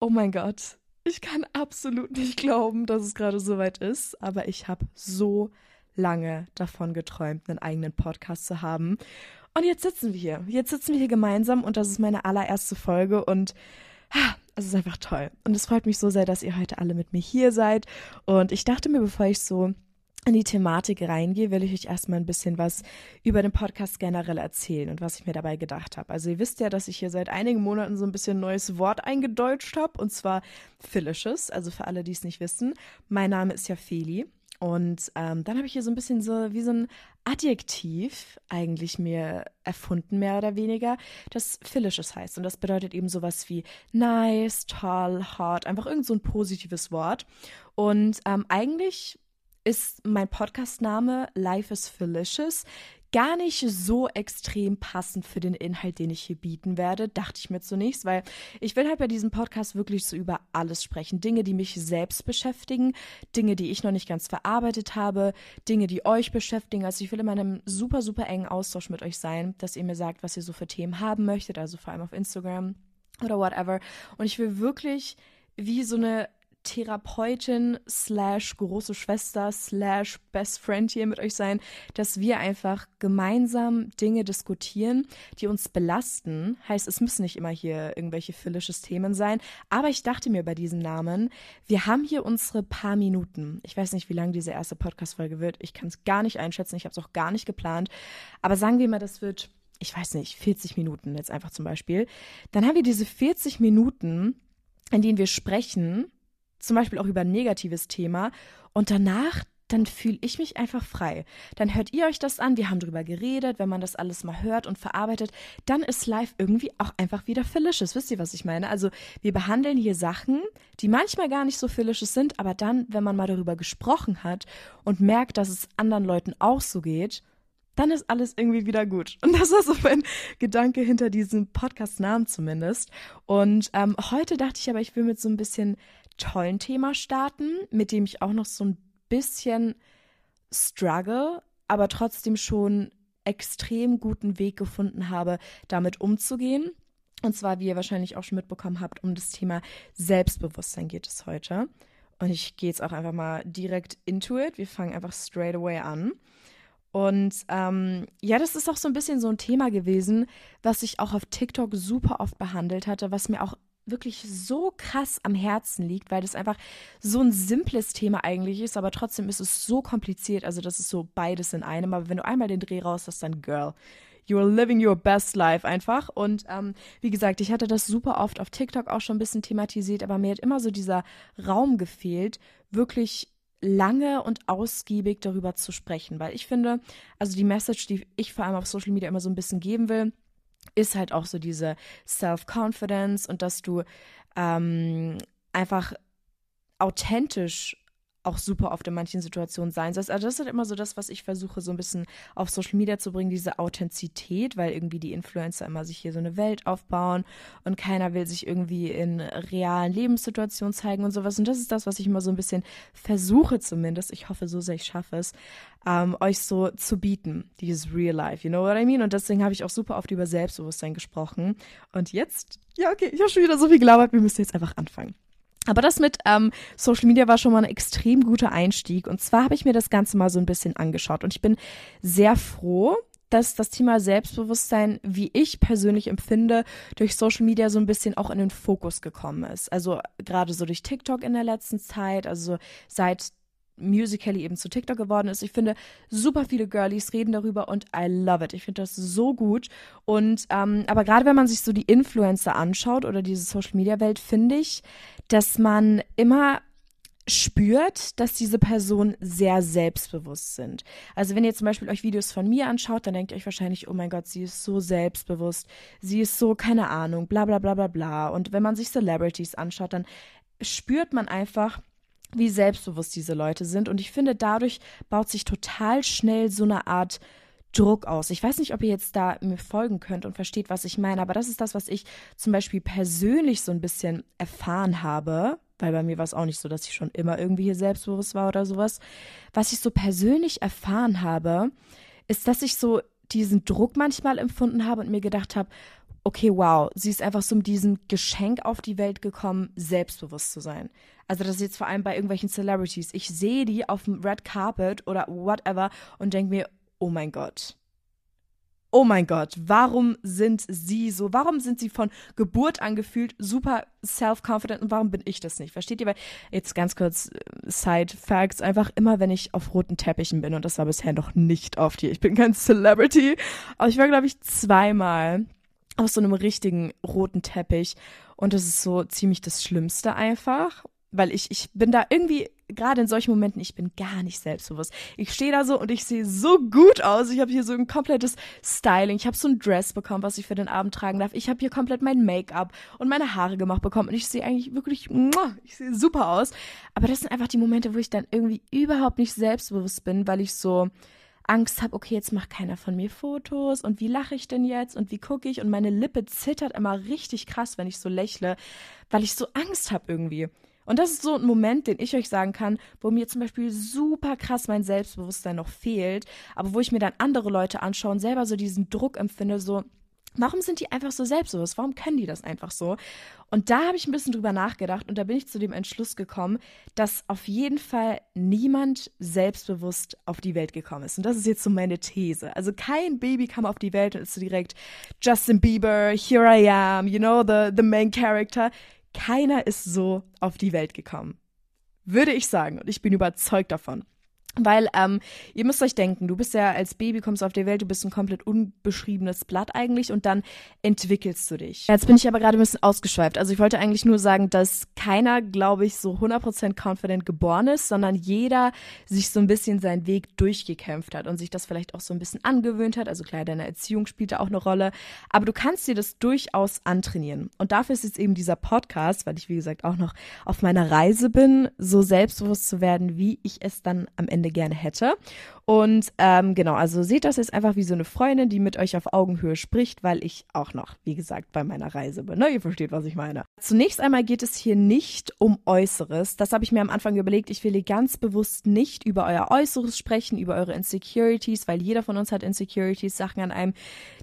Oh mein Gott. Ich kann absolut nicht glauben, dass es gerade so weit ist, aber ich habe so lange davon geträumt, einen eigenen Podcast zu haben. Und jetzt sitzen wir hier. Jetzt sitzen wir hier gemeinsam und das ist meine allererste Folge und es ist einfach toll. Und es freut mich so sehr, dass ihr heute alle mit mir hier seid. Und ich dachte mir, bevor ich so in die Thematik reingehe, will ich euch erstmal ein bisschen was über den Podcast generell erzählen und was ich mir dabei gedacht habe. Also ihr wisst ja, dass ich hier seit einigen Monaten so ein bisschen ein neues Wort eingedeutscht habe und zwar Philisches. Also für alle, die es nicht wissen, mein Name ist ja Feli und ähm, dann habe ich hier so ein bisschen so wie so ein Adjektiv eigentlich mir erfunden, mehr oder weniger, das Philisches heißt. Und das bedeutet eben sowas wie nice, toll, hot, einfach irgend so ein positives Wort. Und ähm, eigentlich ist mein Podcastname Life is Felicious gar nicht so extrem passend für den Inhalt, den ich hier bieten werde, dachte ich mir zunächst, weil ich will halt bei diesem Podcast wirklich so über alles sprechen. Dinge, die mich selbst beschäftigen, Dinge, die ich noch nicht ganz verarbeitet habe, Dinge, die euch beschäftigen. Also ich will in einem super, super engen Austausch mit euch sein, dass ihr mir sagt, was ihr so für Themen haben möchtet, also vor allem auf Instagram oder whatever. Und ich will wirklich wie so eine Therapeutin slash große Schwester slash Best Friend hier mit euch sein, dass wir einfach gemeinsam Dinge diskutieren, die uns belasten. Heißt, es müssen nicht immer hier irgendwelche phillisches Themen sein. Aber ich dachte mir bei diesem Namen, wir haben hier unsere paar Minuten. Ich weiß nicht, wie lang diese erste Podcast-Folge wird. Ich kann es gar nicht einschätzen. Ich habe es auch gar nicht geplant. Aber sagen wir mal, das wird, ich weiß nicht, 40 Minuten jetzt einfach zum Beispiel. Dann haben wir diese 40 Minuten, in denen wir sprechen zum Beispiel auch über ein negatives Thema und danach dann fühle ich mich einfach frei. Dann hört ihr euch das an, wir haben drüber geredet, wenn man das alles mal hört und verarbeitet, dann ist live irgendwie auch einfach wieder Felicious. Wisst ihr, was ich meine? Also wir behandeln hier Sachen, die manchmal gar nicht so Felicious sind, aber dann, wenn man mal darüber gesprochen hat und merkt, dass es anderen Leuten auch so geht, dann ist alles irgendwie wieder gut. Und das war so mein Gedanke hinter diesem Podcast-Namen zumindest. Und ähm, heute dachte ich aber, ich will mit so ein bisschen tollen Thema starten, mit dem ich auch noch so ein bisschen struggle, aber trotzdem schon extrem guten Weg gefunden habe, damit umzugehen. Und zwar, wie ihr wahrscheinlich auch schon mitbekommen habt, um das Thema Selbstbewusstsein geht es heute. Und ich gehe jetzt auch einfach mal direkt into it. Wir fangen einfach straight away an. Und ähm, ja, das ist auch so ein bisschen so ein Thema gewesen, was ich auch auf TikTok super oft behandelt hatte, was mir auch wirklich so krass am Herzen liegt, weil das einfach so ein simples Thema eigentlich ist, aber trotzdem ist es so kompliziert. Also das ist so beides in einem. Aber wenn du einmal den Dreh raus hast, dann Girl. You're living your best life einfach. Und ähm, wie gesagt, ich hatte das super oft auf TikTok auch schon ein bisschen thematisiert, aber mir hat immer so dieser Raum gefehlt, wirklich lange und ausgiebig darüber zu sprechen, weil ich finde, also die Message, die ich vor allem auf Social Media immer so ein bisschen geben will, ist halt auch so diese Self-Confidence und dass du ähm, einfach authentisch auch super oft in manchen Situationen sein sollst. Also das ist halt immer so das, was ich versuche so ein bisschen auf Social Media zu bringen, diese Authentizität, weil irgendwie die Influencer immer sich hier so eine Welt aufbauen und keiner will sich irgendwie in realen Lebenssituationen zeigen und sowas. Und das ist das, was ich immer so ein bisschen versuche zumindest. Ich hoffe so sehr, ich schaffe es, ähm, euch so zu bieten, dieses Real Life, you know what I mean? Und deswegen habe ich auch super oft über Selbstbewusstsein gesprochen. Und jetzt, ja okay, ich habe schon wieder so viel gelabert, wir müssen jetzt einfach anfangen. Aber das mit ähm, Social Media war schon mal ein extrem guter Einstieg. Und zwar habe ich mir das Ganze mal so ein bisschen angeschaut. Und ich bin sehr froh, dass das Thema Selbstbewusstsein, wie ich persönlich empfinde, durch Social Media so ein bisschen auch in den Fokus gekommen ist. Also gerade so durch TikTok in der letzten Zeit, also seit Musical.ly eben zu TikTok geworden ist. Ich finde, super viele Girlies reden darüber und I love it. Ich finde das so gut. Und ähm, aber gerade wenn man sich so die Influencer anschaut oder diese Social Media Welt, finde ich, dass man immer spürt, dass diese Personen sehr selbstbewusst sind. Also wenn ihr zum Beispiel euch Videos von mir anschaut, dann denkt ihr euch wahrscheinlich, oh mein Gott, sie ist so selbstbewusst, sie ist so, keine Ahnung, bla bla bla bla bla. Und wenn man sich Celebrities anschaut, dann spürt man einfach, wie selbstbewusst diese Leute sind. Und ich finde, dadurch baut sich total schnell so eine Art Druck aus. Ich weiß nicht, ob ihr jetzt da mir folgen könnt und versteht, was ich meine, aber das ist das, was ich zum Beispiel persönlich so ein bisschen erfahren habe, weil bei mir war es auch nicht so, dass ich schon immer irgendwie hier selbstbewusst war oder sowas. Was ich so persönlich erfahren habe, ist, dass ich so diesen Druck manchmal empfunden habe und mir gedacht habe, okay, wow, sie ist einfach so mit diesem Geschenk auf die Welt gekommen, selbstbewusst zu sein. Also das ist jetzt vor allem bei irgendwelchen Celebrities. Ich sehe die auf dem Red Carpet oder whatever und denke mir, oh mein Gott. Oh mein Gott, warum sind sie so? Warum sind sie von Geburt an gefühlt super self-confident und warum bin ich das nicht? Versteht ihr? Weil jetzt ganz kurz äh, Side Facts, einfach immer wenn ich auf roten Teppichen bin und das war bisher noch nicht oft hier. Ich bin kein Celebrity, aber ich war glaube ich zweimal auf so einem richtigen roten Teppich. Und das ist so ziemlich das Schlimmste einfach. Weil ich, ich bin da irgendwie, gerade in solchen Momenten, ich bin gar nicht selbstbewusst. Ich stehe da so und ich sehe so gut aus. Ich habe hier so ein komplettes Styling. Ich habe so ein Dress bekommen, was ich für den Abend tragen darf. Ich habe hier komplett mein Make-up und meine Haare gemacht bekommen. Und ich sehe eigentlich wirklich, ich sehe super aus. Aber das sind einfach die Momente, wo ich dann irgendwie überhaupt nicht selbstbewusst bin, weil ich so, Angst habe, okay, jetzt macht keiner von mir Fotos und wie lache ich denn jetzt und wie gucke ich und meine Lippe zittert immer richtig krass, wenn ich so lächle, weil ich so Angst habe irgendwie. Und das ist so ein Moment, den ich euch sagen kann, wo mir zum Beispiel super krass mein Selbstbewusstsein noch fehlt, aber wo ich mir dann andere Leute anschaue und selber so diesen Druck empfinde, so, Warum sind die einfach so selbstbewusst? Warum können die das einfach so? Und da habe ich ein bisschen drüber nachgedacht und da bin ich zu dem Entschluss gekommen, dass auf jeden Fall niemand selbstbewusst auf die Welt gekommen ist. Und das ist jetzt so meine These. Also kein Baby kam auf die Welt und ist so direkt Justin Bieber, here I am, you know, the, the main character. Keiner ist so auf die Welt gekommen. Würde ich sagen. Und ich bin überzeugt davon. Weil ähm, ihr müsst euch denken, du bist ja als Baby, kommst auf die Welt, du bist ein komplett unbeschriebenes Blatt eigentlich und dann entwickelst du dich. Jetzt bin ich aber gerade ein bisschen ausgeschweift. Also ich wollte eigentlich nur sagen, dass keiner, glaube ich, so 100% confident geboren ist, sondern jeder sich so ein bisschen seinen Weg durchgekämpft hat und sich das vielleicht auch so ein bisschen angewöhnt hat. Also klar, deine Erziehung spielt da auch eine Rolle. Aber du kannst dir das durchaus antrainieren. Und dafür ist jetzt eben dieser Podcast, weil ich, wie gesagt, auch noch auf meiner Reise bin, so selbstbewusst zu werden, wie ich es dann am Ende Ende gerne hätte. Und ähm, genau, also seht das jetzt einfach wie so eine Freundin, die mit euch auf Augenhöhe spricht, weil ich auch noch, wie gesagt, bei meiner Reise bin. Ne? Ihr versteht, was ich meine. Zunächst einmal geht es hier nicht um Äußeres. Das habe ich mir am Anfang überlegt. Ich will hier ganz bewusst nicht über euer Äußeres sprechen, über eure Insecurities, weil jeder von uns hat Insecurities, Sachen an einem,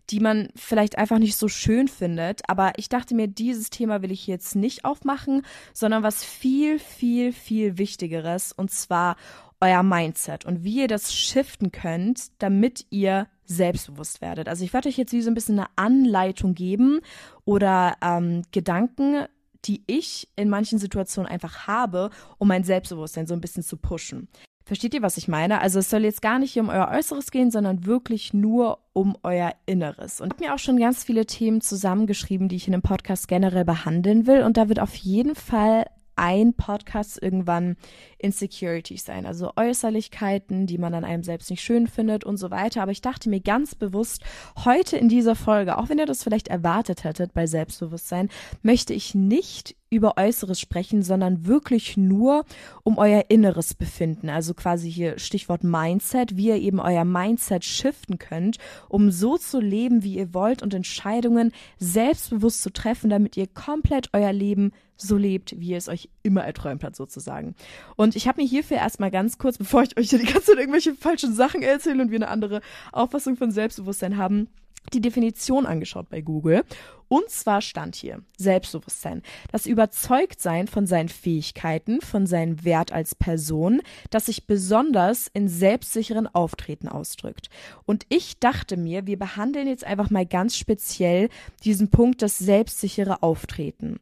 die man vielleicht einfach nicht so schön findet. Aber ich dachte mir, dieses Thema will ich jetzt nicht aufmachen, sondern was viel, viel, viel Wichtigeres. Und zwar euer Mindset und wie ihr das shiften könnt, damit ihr selbstbewusst werdet. Also ich werde euch jetzt wie so ein bisschen eine Anleitung geben oder ähm, Gedanken, die ich in manchen Situationen einfach habe, um mein Selbstbewusstsein so ein bisschen zu pushen. Versteht ihr, was ich meine? Also es soll jetzt gar nicht um euer Äußeres gehen, sondern wirklich nur um euer Inneres. Und ich habe mir auch schon ganz viele Themen zusammengeschrieben, die ich in dem Podcast generell behandeln will. Und da wird auf jeden Fall ein Podcast irgendwann Insecurities sein, also Äußerlichkeiten, die man an einem selbst nicht schön findet und so weiter. Aber ich dachte mir ganz bewusst, heute in dieser Folge, auch wenn ihr das vielleicht erwartet hättet bei Selbstbewusstsein, möchte ich nicht über Äußeres sprechen, sondern wirklich nur um euer inneres Befinden. Also quasi hier Stichwort Mindset, wie ihr eben euer Mindset shiften könnt, um so zu leben, wie ihr wollt und Entscheidungen selbstbewusst zu treffen, damit ihr komplett euer Leben so lebt, wie ihr es euch immer erträumt habt, sozusagen. Und ich habe mir hierfür erstmal ganz kurz, bevor ich euch hier die ganze Zeit irgendwelche falschen Sachen erzähle und wir eine andere Auffassung von Selbstbewusstsein haben, die Definition angeschaut bei Google. Und zwar stand hier Selbstbewusstsein, das Überzeugtsein von seinen Fähigkeiten, von seinem Wert als Person, das sich besonders in selbstsicheren Auftreten ausdrückt. Und ich dachte mir, wir behandeln jetzt einfach mal ganz speziell diesen Punkt, das selbstsichere Auftreten.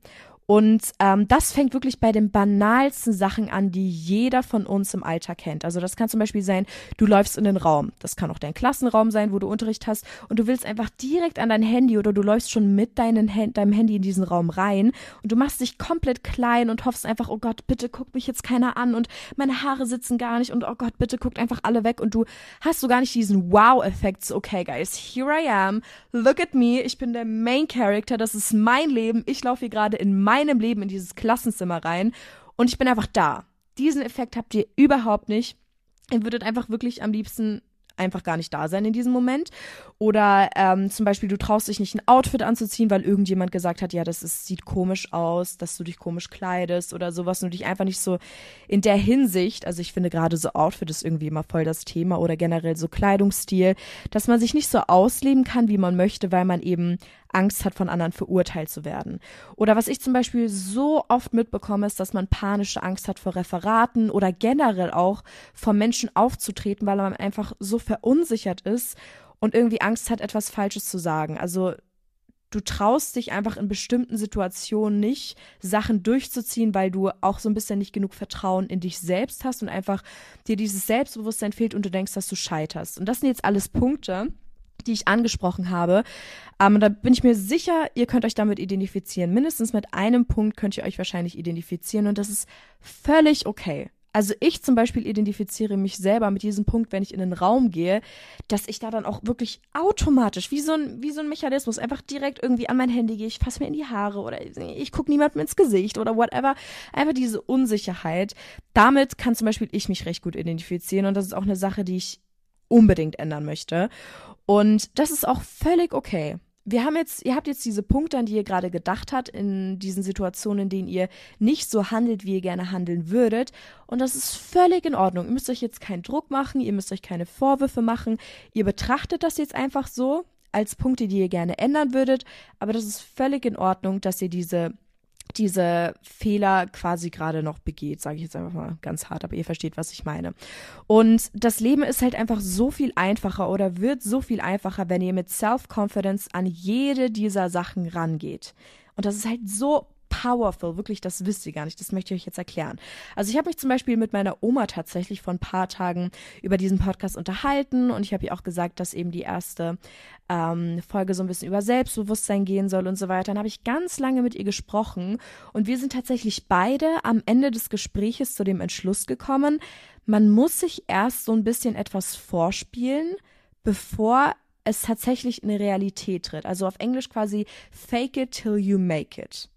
Und ähm, das fängt wirklich bei den banalsten Sachen an, die jeder von uns im Alltag kennt. Also das kann zum Beispiel sein, du läufst in den Raum. Das kann auch dein Klassenraum sein, wo du Unterricht hast und du willst einfach direkt an dein Handy oder du läufst schon mit deinem Handy in diesen Raum rein und du machst dich komplett klein und hoffst einfach, oh Gott, bitte guckt mich jetzt keiner an und meine Haare sitzen gar nicht und oh Gott, bitte guckt einfach alle weg und du hast so gar nicht diesen Wow-Effekt. So, okay, guys, here I am. Look at me. Ich bin der Main Character. Das ist mein Leben. Ich laufe hier gerade in mein meinem Leben in dieses Klassenzimmer rein und ich bin einfach da. Diesen Effekt habt ihr überhaupt nicht. Ihr würdet einfach wirklich am liebsten einfach gar nicht da sein in diesem Moment. Oder ähm, zum Beispiel, du traust dich nicht ein Outfit anzuziehen, weil irgendjemand gesagt hat, ja, das ist, sieht komisch aus, dass du dich komisch kleidest oder sowas und du dich einfach nicht so in der Hinsicht, also ich finde gerade so Outfit ist irgendwie immer voll das Thema oder generell so Kleidungsstil, dass man sich nicht so ausleben kann, wie man möchte, weil man eben Angst hat, von anderen verurteilt zu werden. Oder was ich zum Beispiel so oft mitbekomme, ist, dass man panische Angst hat vor Referaten oder generell auch vor Menschen aufzutreten, weil man einfach so verunsichert ist und irgendwie Angst hat, etwas Falsches zu sagen. Also du traust dich einfach in bestimmten Situationen nicht, Sachen durchzuziehen, weil du auch so ein bisschen nicht genug Vertrauen in dich selbst hast und einfach dir dieses Selbstbewusstsein fehlt und du denkst, dass du scheiterst. Und das sind jetzt alles Punkte, die ich angesprochen habe. Ähm, da bin ich mir sicher, ihr könnt euch damit identifizieren. Mindestens mit einem Punkt könnt ihr euch wahrscheinlich identifizieren und das ist völlig okay. Also ich zum Beispiel identifiziere mich selber mit diesem Punkt, wenn ich in den Raum gehe, dass ich da dann auch wirklich automatisch, wie so ein, wie so ein Mechanismus, einfach direkt irgendwie an mein Handy gehe, ich fasse mir in die Haare oder ich gucke niemandem ins Gesicht oder whatever. Einfach diese Unsicherheit. Damit kann zum Beispiel ich mich recht gut identifizieren und das ist auch eine Sache, die ich unbedingt ändern möchte. Und das ist auch völlig okay wir haben jetzt, ihr habt jetzt diese Punkte, an die ihr gerade gedacht habt, in diesen Situationen, in denen ihr nicht so handelt, wie ihr gerne handeln würdet. Und das ist völlig in Ordnung. Ihr müsst euch jetzt keinen Druck machen, ihr müsst euch keine Vorwürfe machen. Ihr betrachtet das jetzt einfach so als Punkte, die ihr gerne ändern würdet. Aber das ist völlig in Ordnung, dass ihr diese diese Fehler quasi gerade noch begeht, sage ich jetzt einfach mal ganz hart, aber ihr versteht, was ich meine. Und das Leben ist halt einfach so viel einfacher oder wird so viel einfacher, wenn ihr mit Self-Confidence an jede dieser Sachen rangeht. Und das ist halt so powerful, wirklich, das wisst ihr gar nicht, das möchte ich euch jetzt erklären. Also ich habe mich zum Beispiel mit meiner Oma tatsächlich vor ein paar Tagen über diesen Podcast unterhalten und ich habe ihr auch gesagt, dass eben die erste ähm, Folge so ein bisschen über Selbstbewusstsein gehen soll und so weiter. Dann habe ich ganz lange mit ihr gesprochen und wir sind tatsächlich beide am Ende des Gespräches zu dem Entschluss gekommen, man muss sich erst so ein bisschen etwas vorspielen, bevor es tatsächlich in Realität tritt. Also auf Englisch quasi fake it till you make it.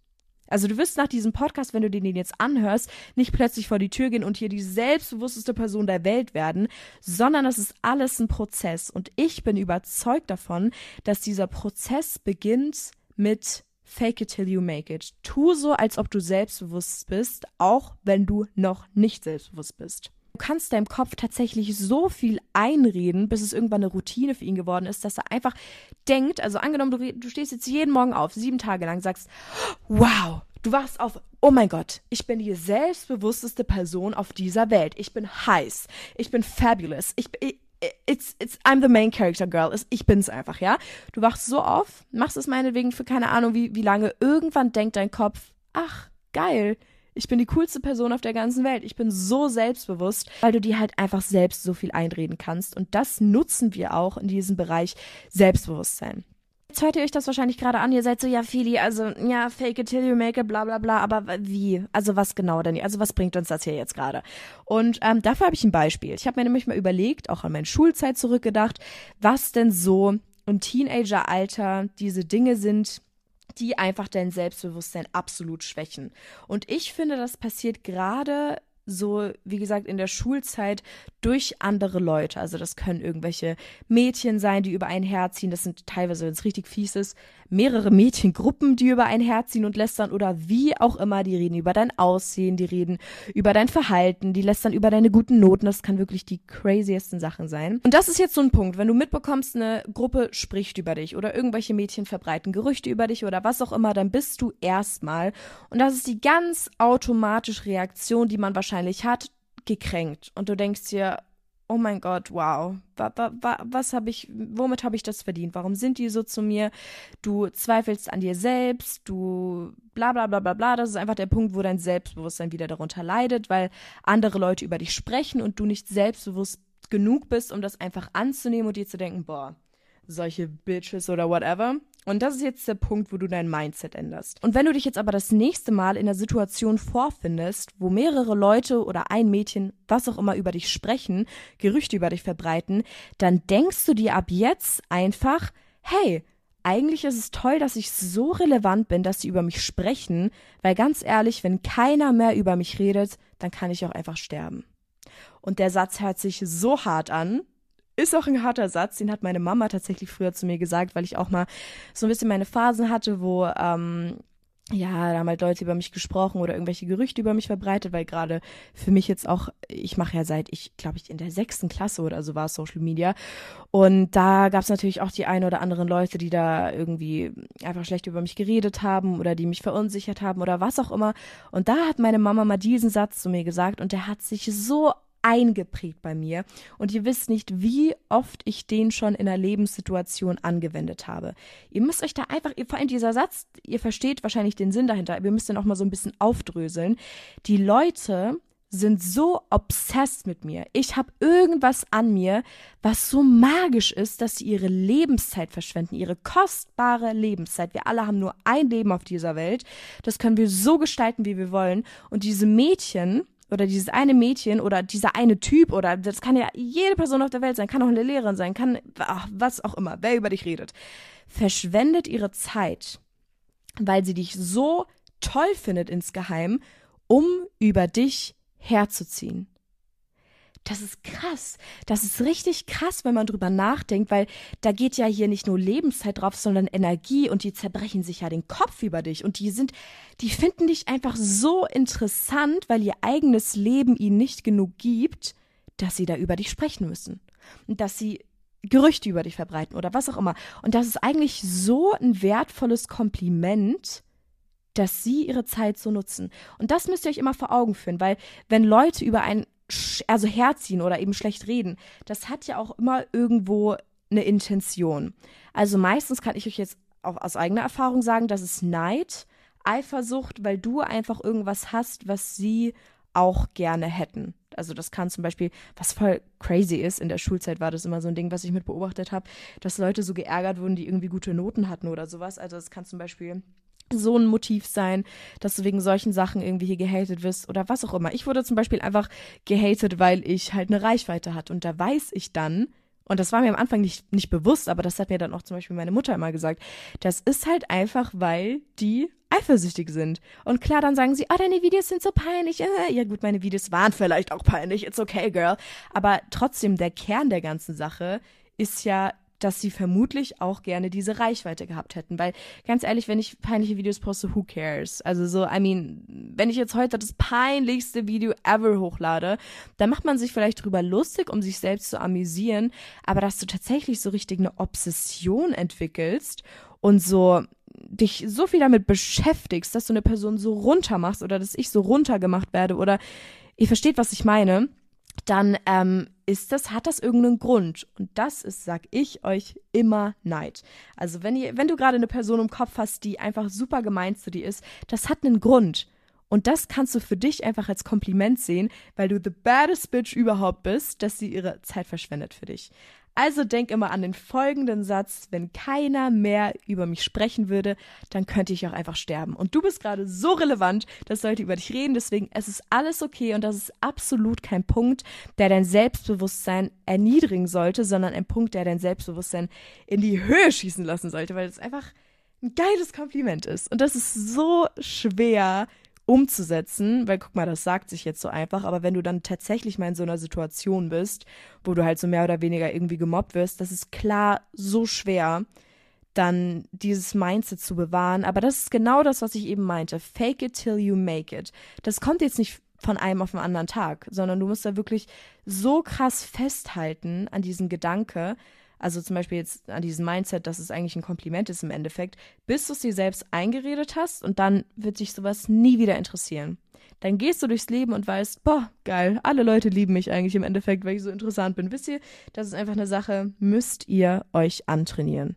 Also du wirst nach diesem Podcast, wenn du den jetzt anhörst, nicht plötzlich vor die Tür gehen und hier die selbstbewussteste Person der Welt werden, sondern das ist alles ein Prozess. Und ich bin überzeugt davon, dass dieser Prozess beginnt mit Fake it till you make it. Tu so, als ob du selbstbewusst bist, auch wenn du noch nicht selbstbewusst bist. Du kannst deinem Kopf tatsächlich so viel einreden, bis es irgendwann eine Routine für ihn geworden ist, dass er einfach denkt, also angenommen, du, du stehst jetzt jeden Morgen auf, sieben Tage lang, sagst, wow, du wachst auf, oh mein Gott, ich bin die selbstbewussteste Person auf dieser Welt. Ich bin heiß, ich bin fabulous, ich, ich It's, it's, I'm the main character girl. Ich bin's einfach, ja? Du wachst so auf, machst es meinetwegen für keine Ahnung wie, wie lange. Irgendwann denkt dein Kopf, ach, geil, ich bin die coolste Person auf der ganzen Welt. Ich bin so selbstbewusst, weil du dir halt einfach selbst so viel einreden kannst. Und das nutzen wir auch in diesem Bereich Selbstbewusstsein. Jetzt hört ihr euch das wahrscheinlich gerade an, ihr seid so, ja, Feli, also, ja, fake it till you make it, bla, bla, bla, aber wie? Also, was genau denn? Also, was bringt uns das hier jetzt gerade? Und ähm, dafür habe ich ein Beispiel. Ich habe mir nämlich mal überlegt, auch an meine Schulzeit zurückgedacht, was denn so im Teenageralter diese Dinge sind, die einfach dein Selbstbewusstsein absolut schwächen. Und ich finde, das passiert gerade so, wie gesagt, in der Schulzeit durch andere Leute. Also das können irgendwelche Mädchen sein, die über ein Herz ziehen. Das sind teilweise, wenn es richtig fies ist, mehrere Mädchengruppen, die über ein Herz ziehen und lästern oder wie auch immer. Die reden über dein Aussehen, die reden über dein Verhalten, die lästern über deine guten Noten. Das kann wirklich die craziesten Sachen sein. Und das ist jetzt so ein Punkt, wenn du mitbekommst, eine Gruppe spricht über dich oder irgendwelche Mädchen verbreiten Gerüchte über dich oder was auch immer, dann bist du erstmal, und das ist die ganz automatische Reaktion, die man wahrscheinlich hat, gekränkt. Und du denkst dir, oh mein Gott, wow, wa, wa, wa, was habe ich, womit habe ich das verdient? Warum sind die so zu mir? Du zweifelst an dir selbst, du bla bla bla bla bla. Das ist einfach der Punkt, wo dein Selbstbewusstsein wieder darunter leidet, weil andere Leute über dich sprechen und du nicht selbstbewusst genug bist, um das einfach anzunehmen und dir zu denken, boah, solche Bitches oder whatever. Und das ist jetzt der Punkt, wo du dein Mindset änderst. Und wenn du dich jetzt aber das nächste Mal in der Situation vorfindest, wo mehrere Leute oder ein Mädchen, was auch immer über dich sprechen, Gerüchte über dich verbreiten, dann denkst du dir ab jetzt einfach, hey, eigentlich ist es toll, dass ich so relevant bin, dass sie über mich sprechen, weil ganz ehrlich, wenn keiner mehr über mich redet, dann kann ich auch einfach sterben. Und der Satz hört sich so hart an, ist auch ein harter Satz, den hat meine Mama tatsächlich früher zu mir gesagt, weil ich auch mal so ein bisschen meine Phasen hatte, wo ähm, ja, da haben halt Leute über mich gesprochen oder irgendwelche Gerüchte über mich verbreitet, weil gerade für mich jetzt auch, ich mache ja seit ich, glaube ich, in der sechsten Klasse oder so war Social Media. Und da gab es natürlich auch die ein oder anderen Leute, die da irgendwie einfach schlecht über mich geredet haben oder die mich verunsichert haben oder was auch immer. Und da hat meine Mama mal diesen Satz zu mir gesagt und der hat sich so eingeprägt bei mir und ihr wisst nicht, wie oft ich den schon in einer Lebenssituation angewendet habe. Ihr müsst euch da einfach, vor allem dieser Satz, ihr versteht wahrscheinlich den Sinn dahinter, aber ihr müsst den auch mal so ein bisschen aufdröseln. Die Leute sind so obsessed mit mir. Ich habe irgendwas an mir, was so magisch ist, dass sie ihre Lebenszeit verschwenden, ihre kostbare Lebenszeit. Wir alle haben nur ein Leben auf dieser Welt. Das können wir so gestalten, wie wir wollen. Und diese Mädchen, oder dieses eine Mädchen oder dieser eine Typ oder das kann ja jede Person auf der Welt sein, kann auch eine Lehrerin sein, kann ach, was auch immer, wer über dich redet, verschwendet ihre Zeit, weil sie dich so toll findet insgeheim, um über dich herzuziehen. Das ist krass. Das ist richtig krass, wenn man drüber nachdenkt, weil da geht ja hier nicht nur Lebenszeit drauf, sondern Energie und die zerbrechen sich ja den Kopf über dich und die sind, die finden dich einfach so interessant, weil ihr eigenes Leben ihnen nicht genug gibt, dass sie da über dich sprechen müssen. Und dass sie Gerüchte über dich verbreiten oder was auch immer. Und das ist eigentlich so ein wertvolles Kompliment, dass sie ihre Zeit so nutzen. Und das müsst ihr euch immer vor Augen führen, weil wenn Leute über einen also herziehen oder eben schlecht reden, das hat ja auch immer irgendwo eine Intention. Also meistens kann ich euch jetzt auch aus eigener Erfahrung sagen, dass es Neid, Eifersucht, weil du einfach irgendwas hast, was sie auch gerne hätten. Also das kann zum Beispiel, was voll crazy ist, in der Schulzeit war das immer so ein Ding, was ich mit beobachtet habe, dass Leute so geärgert wurden, die irgendwie gute Noten hatten oder sowas. Also es kann zum Beispiel so ein Motiv sein, dass du wegen solchen Sachen irgendwie hier gehatet wirst oder was auch immer. Ich wurde zum Beispiel einfach gehatet, weil ich halt eine Reichweite hatte. Und da weiß ich dann, und das war mir am Anfang nicht, nicht bewusst, aber das hat mir dann auch zum Beispiel meine Mutter immer gesagt, das ist halt einfach, weil die eifersüchtig sind. Und klar, dann sagen sie, oh, deine Videos sind so peinlich. Äh, ja gut, meine Videos waren vielleicht auch peinlich, it's okay, girl. Aber trotzdem, der Kern der ganzen Sache ist ja dass sie vermutlich auch gerne diese Reichweite gehabt hätten. Weil, ganz ehrlich, wenn ich peinliche Videos poste, who cares? Also so, I mean, wenn ich jetzt heute das peinlichste Video ever hochlade, dann macht man sich vielleicht drüber lustig, um sich selbst zu amüsieren, aber dass du tatsächlich so richtig eine Obsession entwickelst und so dich so viel damit beschäftigst, dass du eine Person so runter machst oder dass ich so runtergemacht werde oder ihr versteht, was ich meine, dann ähm, ist das, hat das irgendeinen Grund. Und das ist, sag ich euch, immer Neid. Also wenn ihr, wenn du gerade eine Person im Kopf hast, die einfach super gemeint zu dir ist, das hat einen Grund. Und das kannst du für dich einfach als Kompliment sehen, weil du the baddest bitch überhaupt bist, dass sie ihre Zeit verschwendet für dich. Also denk immer an den folgenden Satz, wenn keiner mehr über mich sprechen würde, dann könnte ich auch einfach sterben. Und du bist gerade so relevant, dass Leute über dich reden, deswegen es ist alles okay und das ist absolut kein Punkt, der dein Selbstbewusstsein erniedrigen sollte, sondern ein Punkt, der dein Selbstbewusstsein in die Höhe schießen lassen sollte, weil es einfach ein geiles Kompliment ist. Und das ist so schwer umzusetzen, weil guck mal, das sagt sich jetzt so einfach, aber wenn du dann tatsächlich mal in so einer Situation bist, wo du halt so mehr oder weniger irgendwie gemobbt wirst, das ist klar so schwer, dann dieses Mindset zu bewahren. Aber das ist genau das, was ich eben meinte. Fake it till you make it. Das kommt jetzt nicht von einem auf den anderen Tag, sondern du musst da wirklich so krass festhalten an diesen Gedanke, also zum Beispiel jetzt an diesem Mindset, dass es eigentlich ein Kompliment ist im Endeffekt, bis du es dir selbst eingeredet hast und dann wird dich sowas nie wieder interessieren. Dann gehst du durchs Leben und weißt, boah, geil, alle Leute lieben mich eigentlich im Endeffekt, weil ich so interessant bin. Wisst ihr, das ist einfach eine Sache, müsst ihr euch antrainieren.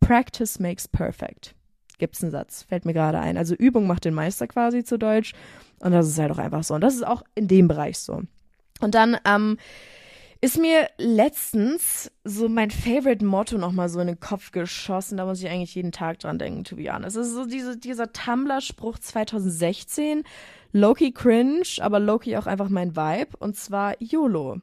Practice makes perfect. Gibt's einen Satz, fällt mir gerade ein. Also Übung macht den Meister quasi zu Deutsch. Und das ist halt auch einfach so. Und das ist auch in dem Bereich so. Und dann, ähm, ist mir letztens so mein Favorite Motto nochmal so in den Kopf geschossen. Da muss ich eigentlich jeden Tag dran denken, to be honest. Es ist so diese, dieser Tumblr-Spruch 2016. Loki cringe, aber Loki auch einfach mein Vibe. Und zwar YOLO.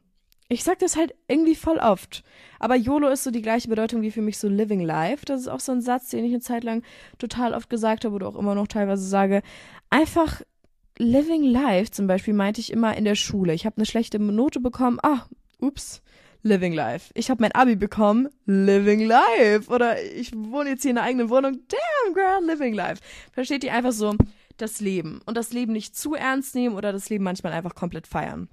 Ich sag das halt irgendwie voll oft. Aber YOLO ist so die gleiche Bedeutung wie für mich so Living Life. Das ist auch so ein Satz, den ich eine Zeit lang total oft gesagt habe oder auch immer noch teilweise sage. Einfach Living Life zum Beispiel meinte ich immer in der Schule. Ich habe eine schlechte Note bekommen. Ah, ups, Living Life. Ich habe mein Abi bekommen, Living Life. Oder ich wohne jetzt hier in einer eigenen Wohnung, damn girl, Living Life. Versteht ihr einfach so das Leben und das Leben nicht zu ernst nehmen oder das Leben manchmal einfach komplett feiern.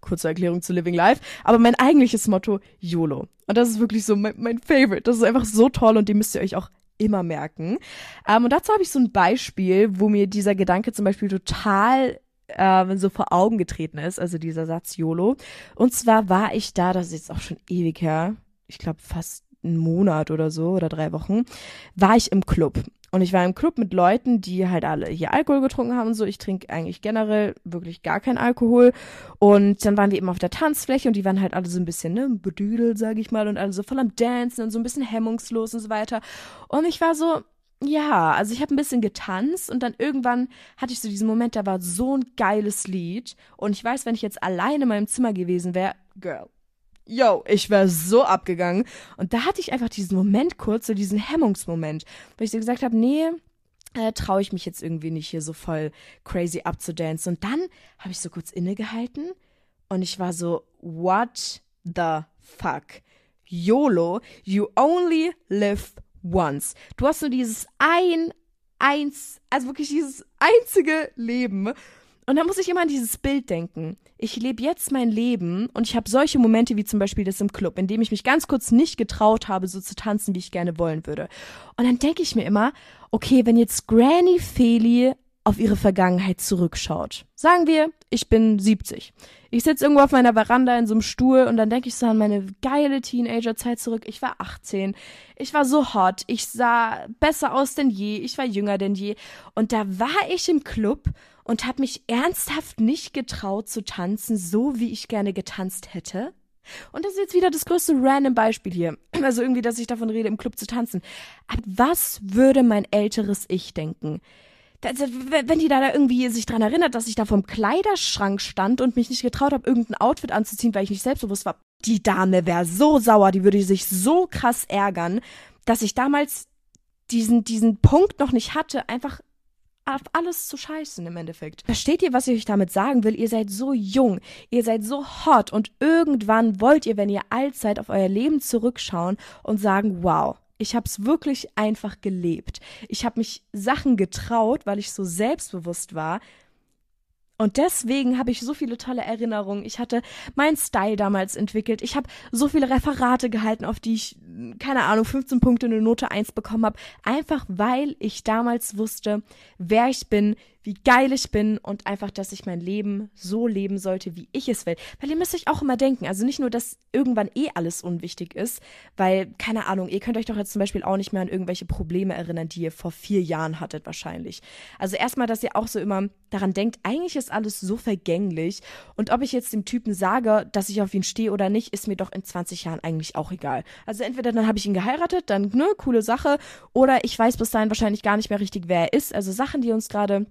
Kurze Erklärung zu Living Life. Aber mein eigentliches Motto, YOLO. Und das ist wirklich so mein, mein Favorite. Das ist einfach so toll und den müsst ihr euch auch immer merken. Ähm, und dazu habe ich so ein Beispiel, wo mir dieser Gedanke zum Beispiel total ähm, so vor Augen getreten ist, also dieser Satz YOLO. Und zwar war ich da, das ist jetzt auch schon ewig her, ich glaube fast einen Monat oder so oder drei Wochen, war ich im Club. Und ich war im Club mit Leuten, die halt alle hier Alkohol getrunken haben und so. Ich trinke eigentlich generell wirklich gar keinen Alkohol. Und dann waren wir eben auf der Tanzfläche und die waren halt alle so ein bisschen, ne, bedüdelt, sag ich mal, und alle so voll am Dancen und so ein bisschen hemmungslos und so weiter. Und ich war so, ja, also ich habe ein bisschen getanzt und dann irgendwann hatte ich so diesen Moment, da war so ein geiles Lied. Und ich weiß, wenn ich jetzt alleine in meinem Zimmer gewesen wäre, Girl, yo, ich wäre so abgegangen. Und da hatte ich einfach diesen Moment kurz, so diesen Hemmungsmoment, weil ich so gesagt habe, nee, äh, traue ich mich jetzt irgendwie nicht hier so voll crazy abzudancen. Und dann habe ich so kurz innegehalten und ich war so, what the fuck? YOLO, you only live once. Du hast nur dieses ein, eins, also wirklich dieses einzige Leben. Und da muss ich immer an dieses Bild denken. Ich lebe jetzt mein Leben und ich habe solche Momente wie zum Beispiel das im Club, in dem ich mich ganz kurz nicht getraut habe, so zu tanzen, wie ich gerne wollen würde. Und dann denke ich mir immer, okay, wenn jetzt Granny Feli auf ihre Vergangenheit zurückschaut. Sagen wir, ich bin 70. Ich sitze irgendwo auf meiner Veranda in so einem Stuhl und dann denke ich so an meine geile Teenagerzeit zurück. Ich war 18. Ich war so hot. Ich sah besser aus denn je. Ich war jünger denn je. Und da war ich im Club und habe mich ernsthaft nicht getraut zu tanzen, so wie ich gerne getanzt hätte. Und das ist jetzt wieder das größte random Beispiel hier. Also irgendwie, dass ich davon rede, im Club zu tanzen. Aber was würde mein älteres Ich denken? Wenn die da irgendwie sich dran erinnert, dass ich da vom Kleiderschrank stand und mich nicht getraut habe, irgendein Outfit anzuziehen, weil ich nicht selbstbewusst war. Die Dame wäre so sauer, die würde sich so krass ärgern, dass ich damals diesen, diesen Punkt noch nicht hatte, einfach auf alles zu scheißen im Endeffekt. Versteht ihr, was ich euch damit sagen will? Ihr seid so jung, ihr seid so hot und irgendwann wollt ihr, wenn ihr alt seid, auf euer Leben zurückschauen und sagen, wow, ich habe es wirklich einfach gelebt. Ich habe mich Sachen getraut, weil ich so selbstbewusst war. Und deswegen habe ich so viele tolle Erinnerungen. Ich hatte meinen Style damals entwickelt. Ich habe so viele Referate gehalten, auf die ich, keine Ahnung, 15 Punkte eine Note 1 bekommen habe. Einfach weil ich damals wusste, wer ich bin, wie geil ich bin und einfach, dass ich mein Leben so leben sollte, wie ich es will. Weil ihr müsst euch auch immer denken, also nicht nur, dass irgendwann eh alles unwichtig ist, weil, keine Ahnung, ihr könnt euch doch jetzt zum Beispiel auch nicht mehr an irgendwelche Probleme erinnern, die ihr vor vier Jahren hattet wahrscheinlich. Also erstmal, dass ihr auch so immer daran denkt, eigentlich ist alles so vergänglich und ob ich jetzt dem Typen sage, dass ich auf ihn stehe oder nicht, ist mir doch in 20 Jahren eigentlich auch egal. Also entweder dann habe ich ihn geheiratet, dann, ne, coole Sache, oder ich weiß bis dahin wahrscheinlich gar nicht mehr richtig, wer er ist. Also Sachen, die uns gerade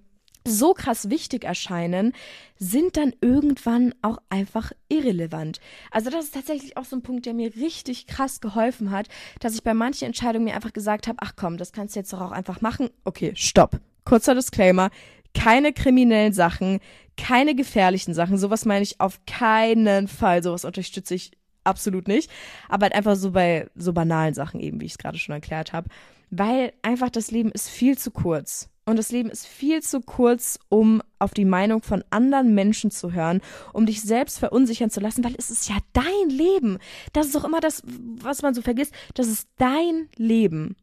so krass wichtig erscheinen, sind dann irgendwann auch einfach irrelevant. Also das ist tatsächlich auch so ein Punkt, der mir richtig krass geholfen hat, dass ich bei manchen Entscheidungen mir einfach gesagt habe, ach komm, das kannst du jetzt doch auch einfach machen. Okay, stopp. Kurzer Disclaimer. Keine kriminellen Sachen, keine gefährlichen Sachen. Sowas meine ich auf keinen Fall. Sowas unterstütze ich absolut nicht. Aber halt einfach so bei so banalen Sachen eben, wie ich es gerade schon erklärt habe. Weil einfach das Leben ist viel zu kurz. Und das Leben ist viel zu kurz, um auf die Meinung von anderen Menschen zu hören, um dich selbst verunsichern zu lassen, weil es ist ja dein Leben. Das ist doch immer das, was man so vergisst. Das ist dein Leben.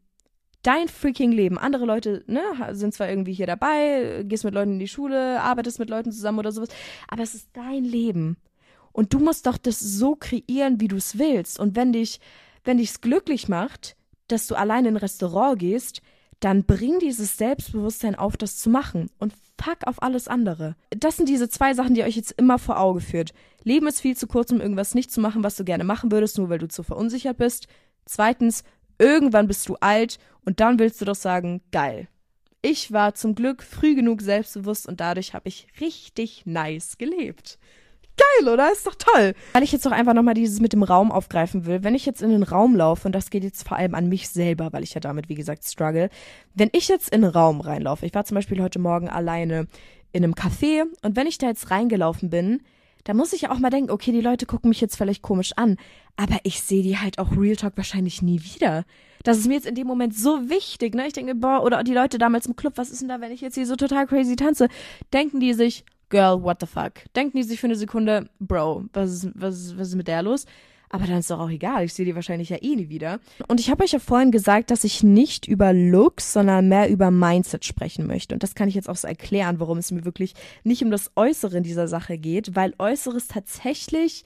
Dein freaking Leben. Andere Leute, ne, sind zwar irgendwie hier dabei, gehst mit Leuten in die Schule, arbeitest mit Leuten zusammen oder sowas, aber es ist dein Leben. Und du musst doch das so kreieren, wie du es willst. Und wenn dich, wenn dich's glücklich macht, dass du allein in ein Restaurant gehst, dann bring dieses Selbstbewusstsein auf, das zu machen und fuck auf alles andere. Das sind diese zwei Sachen, die euch jetzt immer vor Auge führt. Leben ist viel zu kurz, um irgendwas nicht zu machen, was du gerne machen würdest, nur weil du zu verunsichert bist. Zweitens, irgendwann bist du alt und dann willst du doch sagen, geil. Ich war zum Glück früh genug selbstbewusst und dadurch habe ich richtig nice gelebt geil, oder? Ist doch toll. Weil ich jetzt auch einfach nochmal dieses mit dem Raum aufgreifen will. Wenn ich jetzt in den Raum laufe, und das geht jetzt vor allem an mich selber, weil ich ja damit, wie gesagt, struggle. Wenn ich jetzt in den Raum reinlaufe, ich war zum Beispiel heute Morgen alleine in einem Café, und wenn ich da jetzt reingelaufen bin, da muss ich ja auch mal denken, okay, die Leute gucken mich jetzt vielleicht komisch an, aber ich sehe die halt auch Real Talk wahrscheinlich nie wieder. Das ist mir jetzt in dem Moment so wichtig, ne? Ich denke, boah, oder die Leute damals im Club, was ist denn da, wenn ich jetzt hier so total crazy tanze? Denken die sich, Girl, what the fuck? Denken die sich für eine Sekunde, Bro, was ist, was was ist mit der los? Aber dann ist doch auch egal, ich sehe die wahrscheinlich ja eh nie wieder. Und ich habe euch ja vorhin gesagt, dass ich nicht über Looks, sondern mehr über Mindset sprechen möchte. Und das kann ich jetzt auch so erklären, warum es mir wirklich nicht um das Äußere in dieser Sache geht, weil Äußeres tatsächlich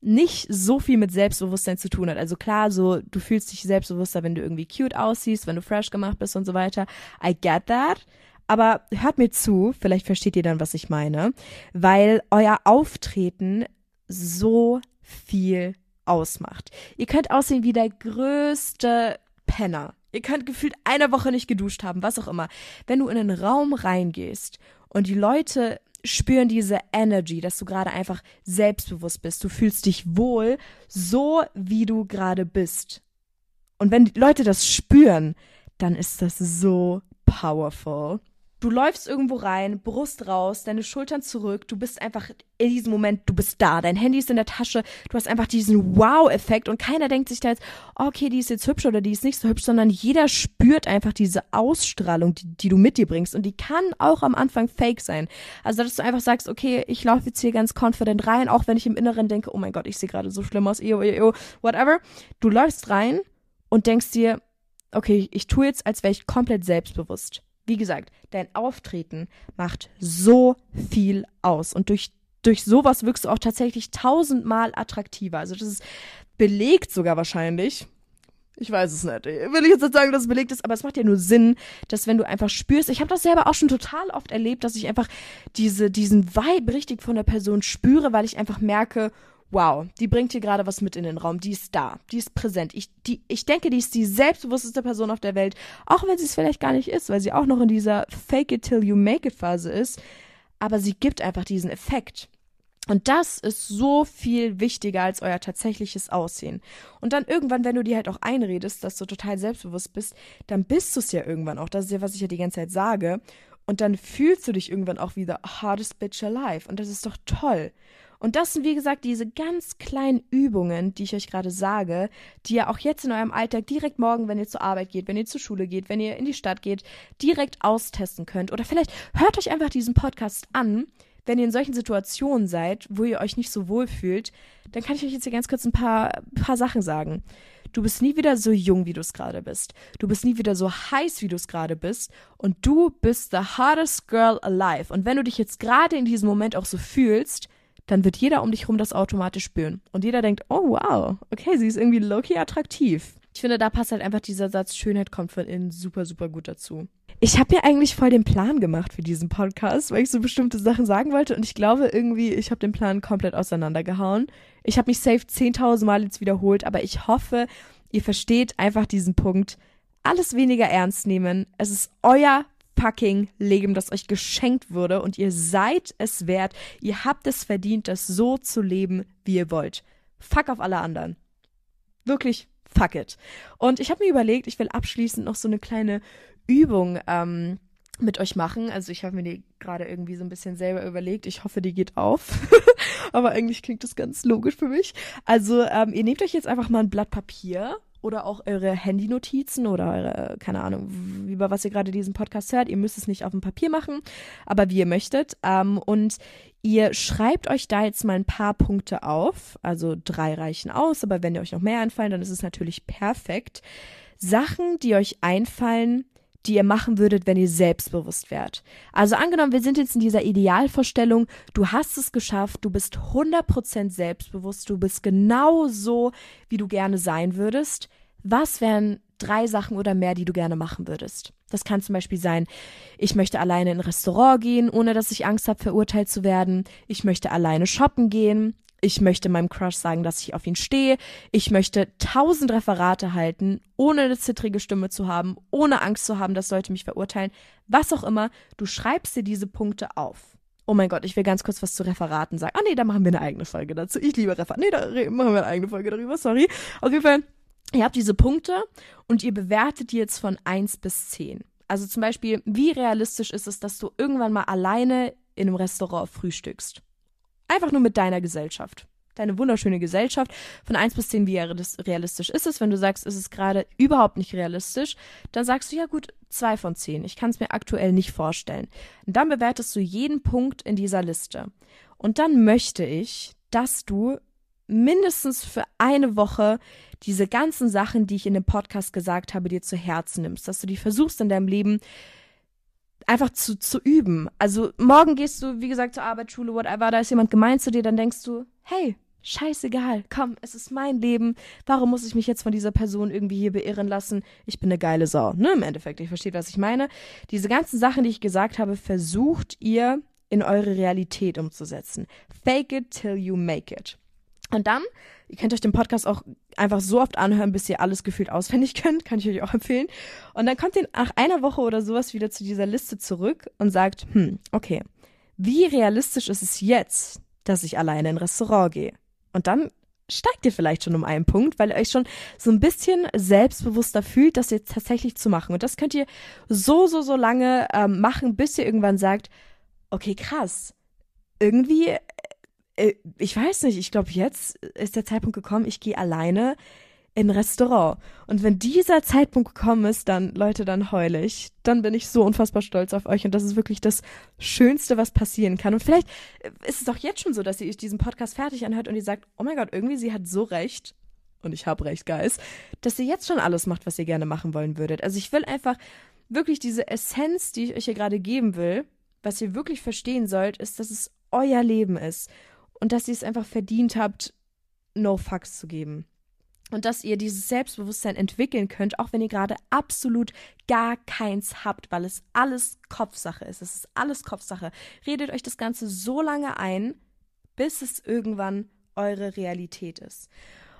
nicht so viel mit Selbstbewusstsein zu tun hat. Also klar, so du fühlst dich selbstbewusster, wenn du irgendwie cute aussiehst, wenn du fresh gemacht bist und so weiter. I get that. Aber hört mir zu, vielleicht versteht ihr dann, was ich meine, weil euer Auftreten so viel ausmacht. Ihr könnt aussehen wie der größte Penner. Ihr könnt gefühlt eine Woche nicht geduscht haben, was auch immer. Wenn du in einen Raum reingehst und die Leute spüren diese Energy, dass du gerade einfach selbstbewusst bist, du fühlst dich wohl, so wie du gerade bist. Und wenn die Leute das spüren, dann ist das so powerful. Du läufst irgendwo rein, Brust raus, deine Schultern zurück, du bist einfach in diesem Moment, du bist da, dein Handy ist in der Tasche, du hast einfach diesen Wow-Effekt und keiner denkt sich da jetzt, okay, die ist jetzt hübsch oder die ist nicht so hübsch, sondern jeder spürt einfach diese Ausstrahlung, die, die du mit dir bringst und die kann auch am Anfang fake sein. Also, dass du einfach sagst, okay, ich laufe jetzt hier ganz confident rein, auch wenn ich im Inneren denke, oh mein Gott, ich sehe gerade so schlimm aus, eo, eo, whatever. Du läufst rein und denkst dir, okay, ich tue jetzt, als wäre ich komplett selbstbewusst wie gesagt, dein Auftreten macht so viel aus. Und durch, durch sowas wirkst du auch tatsächlich tausendmal attraktiver. Also das ist belegt sogar wahrscheinlich. Ich weiß es nicht. Will ich jetzt nicht sagen, dass es belegt ist, aber es macht ja nur Sinn, dass wenn du einfach spürst, ich habe das selber auch schon total oft erlebt, dass ich einfach diese, diesen Vibe richtig von der Person spüre, weil ich einfach merke, wow, die bringt hier gerade was mit in den Raum, die ist da, die ist präsent. Ich, die, ich denke, die ist die selbstbewussteste Person auf der Welt, auch wenn sie es vielleicht gar nicht ist, weil sie auch noch in dieser Fake it till you make it Phase ist. Aber sie gibt einfach diesen Effekt. Und das ist so viel wichtiger als euer tatsächliches Aussehen. Und dann irgendwann, wenn du dir halt auch einredest, dass du total selbstbewusst bist, dann bist du es ja irgendwann auch. Das ist ja, was ich ja die ganze Zeit sage. Und dann fühlst du dich irgendwann auch wieder hardest bitch alive. Und das ist doch toll. Und das sind, wie gesagt, diese ganz kleinen Übungen, die ich euch gerade sage, die ihr auch jetzt in eurem Alltag direkt morgen, wenn ihr zur Arbeit geht, wenn ihr zur Schule geht, wenn ihr in die Stadt geht, direkt austesten könnt. Oder vielleicht hört euch einfach diesen Podcast an, wenn ihr in solchen Situationen seid, wo ihr euch nicht so wohl fühlt, dann kann ich euch jetzt hier ganz kurz ein paar, paar Sachen sagen. Du bist nie wieder so jung, wie du es gerade bist. Du bist nie wieder so heiß, wie du es gerade bist. Und du bist the hardest girl alive. Und wenn du dich jetzt gerade in diesem Moment auch so fühlst, dann wird jeder um dich rum das automatisch spüren. Und jeder denkt, oh wow, okay, sie ist irgendwie low-key attraktiv. Ich finde, da passt halt einfach dieser Satz, Schönheit kommt von innen super, super gut dazu. Ich habe mir eigentlich voll den Plan gemacht für diesen Podcast, weil ich so bestimmte Sachen sagen wollte und ich glaube irgendwie, ich habe den Plan komplett auseinandergehauen. Ich habe mich safe 10.000 Mal jetzt wiederholt, aber ich hoffe, ihr versteht einfach diesen Punkt. Alles weniger ernst nehmen. Es ist euer fucking Leben, das euch geschenkt wurde und ihr seid es wert. Ihr habt es verdient, das so zu leben, wie ihr wollt. Fuck auf alle anderen. Wirklich, fuck it. Und ich habe mir überlegt, ich will abschließend noch so eine kleine Übung ähm, mit euch machen. Also ich habe mir die gerade irgendwie so ein bisschen selber überlegt. Ich hoffe, die geht auf. Aber eigentlich klingt das ganz logisch für mich. Also ähm, ihr nehmt euch jetzt einfach mal ein Blatt Papier oder auch eure Handynotizen oder eure, keine Ahnung, über was ihr gerade diesen Podcast hört. Ihr müsst es nicht auf dem Papier machen, aber wie ihr möchtet. Ähm, und ihr schreibt euch da jetzt mal ein paar Punkte auf. Also drei reichen aus, aber wenn ihr euch noch mehr einfallen, dann ist es natürlich perfekt. Sachen, die euch einfallen, die ihr machen würdet, wenn ihr selbstbewusst wärt. Also angenommen, wir sind jetzt in dieser Idealvorstellung, du hast es geschafft, du bist 100% selbstbewusst, du bist genau so, wie du gerne sein würdest. Was wären drei Sachen oder mehr, die du gerne machen würdest? Das kann zum Beispiel sein, ich möchte alleine in ein Restaurant gehen, ohne dass ich Angst habe, verurteilt zu werden. Ich möchte alleine shoppen gehen ich möchte meinem Crush sagen, dass ich auf ihn stehe. Ich möchte tausend Referate halten, ohne eine zittrige Stimme zu haben, ohne Angst zu haben, dass Leute mich verurteilen. Was auch immer. Du schreibst dir diese Punkte auf. Oh mein Gott, ich will ganz kurz was zu Referaten sagen. Ah nee, da machen wir eine eigene Folge dazu. Ich liebe Referate. Nee, da machen wir eine eigene Folge darüber. Sorry. Auf jeden Fall, ihr habt diese Punkte und ihr bewertet die jetzt von eins bis zehn. Also zum Beispiel, wie realistisch ist es, dass du irgendwann mal alleine in einem Restaurant frühstückst? Einfach nur mit deiner Gesellschaft. Deine wunderschöne Gesellschaft. Von 1 bis 10, wie realistisch ist es? Wenn du sagst, es ist gerade überhaupt nicht realistisch, dann sagst du, ja gut, 2 von 10. Ich kann es mir aktuell nicht vorstellen. Und dann bewertest du jeden Punkt in dieser Liste. Und dann möchte ich, dass du mindestens für eine Woche diese ganzen Sachen, die ich in dem Podcast gesagt habe, dir zu Herzen nimmst, dass du die versuchst in deinem Leben einfach zu, zu üben. Also morgen gehst du, wie gesagt, zur Arbeit, Schule, whatever, da ist jemand gemein zu dir, dann denkst du, hey, scheißegal, komm, es ist mein Leben. Warum muss ich mich jetzt von dieser Person irgendwie hier beirren lassen? Ich bin eine geile Sau, ne? Im Endeffekt, ich verstehe, was ich meine. Diese ganzen Sachen, die ich gesagt habe, versucht ihr in eure Realität umzusetzen. Fake it till you make it. Und dann, ihr könnt euch den Podcast auch einfach so oft anhören, bis ihr alles gefühlt auswendig könnt, kann ich euch auch empfehlen. Und dann kommt ihr nach einer Woche oder sowas wieder zu dieser Liste zurück und sagt, hm, okay, wie realistisch ist es jetzt, dass ich alleine in ein Restaurant gehe? Und dann steigt ihr vielleicht schon um einen Punkt, weil ihr euch schon so ein bisschen selbstbewusster fühlt, das jetzt tatsächlich zu machen. Und das könnt ihr so, so, so lange ähm, machen, bis ihr irgendwann sagt, okay, krass. Irgendwie ich weiß nicht, ich glaube, jetzt ist der Zeitpunkt gekommen, ich gehe alleine in ein Restaurant. Und wenn dieser Zeitpunkt gekommen ist, dann, Leute, dann heule ich. Dann bin ich so unfassbar stolz auf euch. Und das ist wirklich das Schönste, was passieren kann. Und vielleicht ist es auch jetzt schon so, dass ihr euch diesen Podcast fertig anhört und ihr sagt, oh mein Gott, irgendwie, sie hat so recht. Und ich habe recht, Guys. Dass ihr jetzt schon alles macht, was ihr gerne machen wollen würdet. Also ich will einfach wirklich diese Essenz, die ich euch hier gerade geben will, was ihr wirklich verstehen sollt, ist, dass es euer Leben ist und dass ihr es einfach verdient habt, No Fucks zu geben. Und dass ihr dieses Selbstbewusstsein entwickeln könnt, auch wenn ihr gerade absolut gar keins habt, weil es alles Kopfsache ist. Es ist alles Kopfsache. Redet euch das Ganze so lange ein, bis es irgendwann eure Realität ist.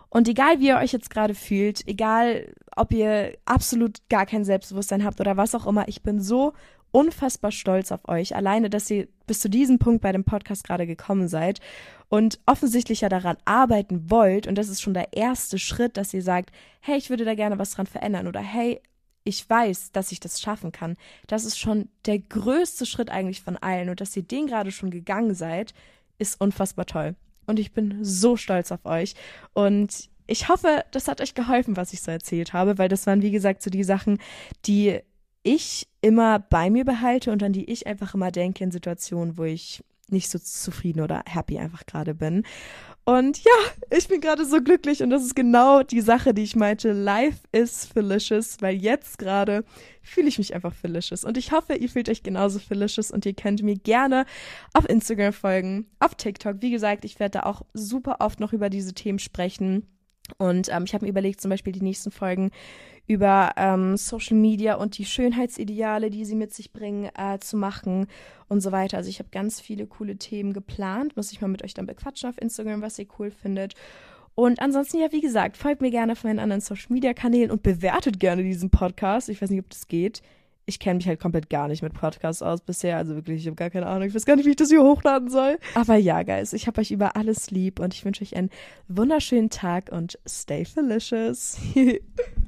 Und egal wie ihr euch jetzt gerade fühlt, egal ob ihr absolut gar kein Selbstbewusstsein habt oder was auch immer, ich bin so unfassbar stolz auf euch, alleine, dass ihr bis zu diesem Punkt bei dem Podcast gerade gekommen seid und offensichtlich ja daran arbeiten wollt. Und das ist schon der erste Schritt, dass ihr sagt, hey, ich würde da gerne was dran verändern oder hey, ich weiß, dass ich das schaffen kann. Das ist schon der größte Schritt eigentlich von allen. Und dass ihr den gerade schon gegangen seid, ist unfassbar toll. Und ich bin so stolz auf euch. Und ich hoffe, das hat euch geholfen, was ich so erzählt habe, weil das waren, wie gesagt, so die Sachen, die ich immer bei mir behalte und an die ich einfach immer denke in Situationen, wo ich nicht so zufrieden oder happy einfach gerade bin. Und ja, ich bin gerade so glücklich und das ist genau die Sache, die ich meinte. Life is delicious, weil jetzt gerade fühle ich mich einfach delicious. Und ich hoffe, ihr fühlt euch genauso delicious und ihr könnt mir gerne auf Instagram folgen, auf TikTok. Wie gesagt, ich werde da auch super oft noch über diese Themen sprechen. Und ähm, ich habe mir überlegt, zum Beispiel die nächsten Folgen über ähm, Social Media und die Schönheitsideale, die sie mit sich bringen, äh, zu machen und so weiter. Also ich habe ganz viele coole Themen geplant. Muss ich mal mit euch dann bequatschen auf Instagram, was ihr cool findet. Und ansonsten, ja, wie gesagt, folgt mir gerne auf meinen anderen Social Media Kanälen und bewertet gerne diesen Podcast. Ich weiß nicht, ob das geht ich kenne mich halt komplett gar nicht mit Podcasts aus bisher. Also wirklich, ich habe gar keine Ahnung. Ich weiß gar nicht, wie ich das hier hochladen soll. Aber ja, Guys, ich habe euch über alles lieb und ich wünsche euch einen wunderschönen Tag und stay delicious.